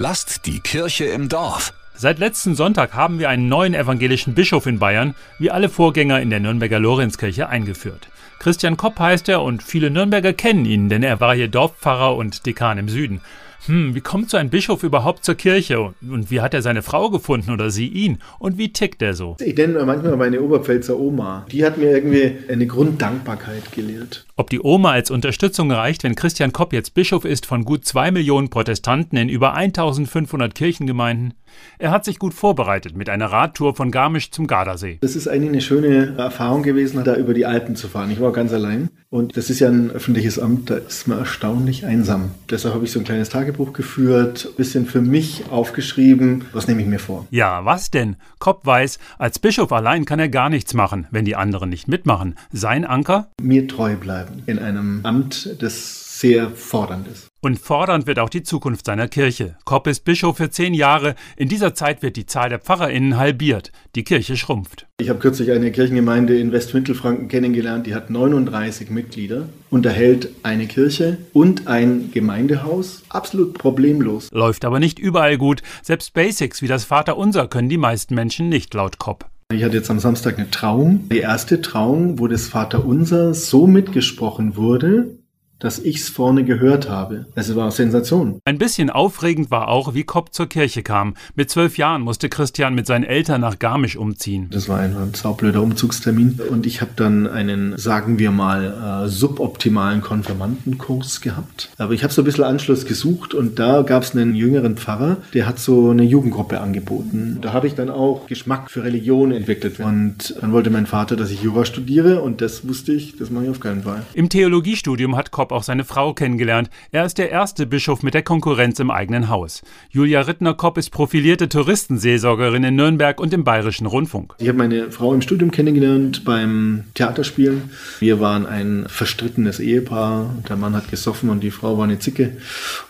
Lasst die Kirche im Dorf. Seit letzten Sonntag haben wir einen neuen evangelischen Bischof in Bayern, wie alle Vorgänger in der Nürnberger Lorenzkirche, eingeführt. Christian Kopp heißt er und viele Nürnberger kennen ihn, denn er war hier Dorfpfarrer und Dekan im Süden. Hm, wie kommt so ein Bischof überhaupt zur Kirche? Und wie hat er seine Frau gefunden oder sie ihn? Und wie tickt er so? Ich nenne manchmal meine Oberpfälzer Oma. Die hat mir irgendwie eine Grunddankbarkeit gelehrt. Ob die Oma als Unterstützung reicht, wenn Christian Kopp jetzt Bischof ist von gut zwei Millionen Protestanten in über 1500 Kirchengemeinden? Er hat sich gut vorbereitet mit einer Radtour von Garmisch zum Gardasee. Das ist eigentlich eine schöne Erfahrung gewesen, da über die Alpen zu fahren. Ich war ganz allein und das ist ja ein öffentliches Amt, da ist man erstaunlich einsam. Deshalb habe ich so ein kleines Tagebuch geführt, ein bisschen für mich aufgeschrieben. Was nehme ich mir vor? Ja, was denn? Kopp weiß, als Bischof allein kann er gar nichts machen, wenn die anderen nicht mitmachen. Sein Anker? Mir treu bleiben in einem Amt, das sehr fordernd ist. Und fordernd wird auch die Zukunft seiner Kirche. Kopp ist Bischof für zehn Jahre. In dieser Zeit wird die Zahl der PfarrerInnen halbiert. Die Kirche schrumpft. Ich habe kürzlich eine Kirchengemeinde in Westmittelfranken kennengelernt, die hat 39 Mitglieder, unterhält eine Kirche und ein Gemeindehaus. Absolut problemlos. Läuft aber nicht überall gut. Selbst Basics wie das Vaterunser können die meisten Menschen nicht laut Kopp. Ich hatte jetzt am Samstag eine Trauung. Die erste Trauung, wo das Vaterunser so mitgesprochen wurde, dass ich's vorne gehört habe. Es war Sensation. Ein bisschen aufregend war auch, wie Kopp zur Kirche kam. Mit zwölf Jahren musste Christian mit seinen Eltern nach Garmisch umziehen. Das war ein, ein saublöder Umzugstermin und ich habe dann einen, sagen wir mal, äh, suboptimalen Konfirmandenkurs gehabt. Aber ich habe so ein bisschen Anschluss gesucht und da gab es einen jüngeren Pfarrer, der hat so eine Jugendgruppe angeboten. Da habe ich dann auch Geschmack für Religion entwickelt und dann wollte mein Vater, dass ich Jura studiere und das wusste ich, das mache ich auf keinen Fall. Im Theologiestudium hat Kopp Jakob auch seine Frau kennengelernt. Er ist der erste Bischof mit der Konkurrenz im eigenen Haus. Julia Rittner-Kopp ist profilierte Touristenseelsorgerin in Nürnberg und im Bayerischen Rundfunk. Ich habe meine Frau im Studium kennengelernt beim Theaterspielen. Wir waren ein verstrittenes Ehepaar. Der Mann hat gesoffen und die Frau war eine Zicke.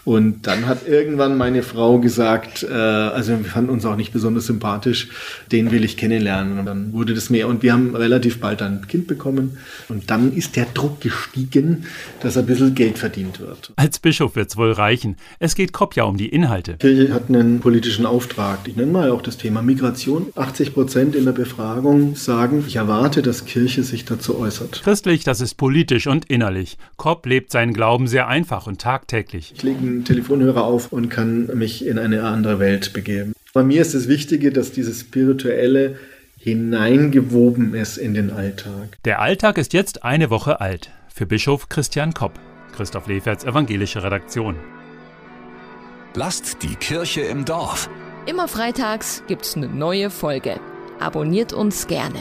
Und dann hat irgendwann meine Frau gesagt, äh, also wir fanden uns auch nicht besonders sympathisch, den will ich kennenlernen. Und dann wurde das mehr und wir haben relativ bald ein Kind bekommen. Und dann ist der Druck gestiegen, dass er bisschen Geld verdient wird. Als Bischof wird es wohl reichen. Es geht Kopp ja um die Inhalte. Die Kirche hat einen politischen Auftrag. Ich nenne mal auch das Thema Migration. 80 Prozent in der Befragung sagen, ich erwarte, dass Kirche sich dazu äußert. Christlich, das ist politisch und innerlich. Kopp lebt seinen Glauben sehr einfach und tagtäglich. Ich lege einen Telefonhörer auf und kann mich in eine andere Welt begeben. Bei mir ist das Wichtige, dass dieses Spirituelle hineingewoben ist in den Alltag. Der Alltag ist jetzt eine Woche alt. Für Bischof Christian Kopp. Christoph Leferts evangelische Redaktion. Lasst die Kirche im Dorf. Immer freitags gibt's eine neue Folge. Abonniert uns gerne.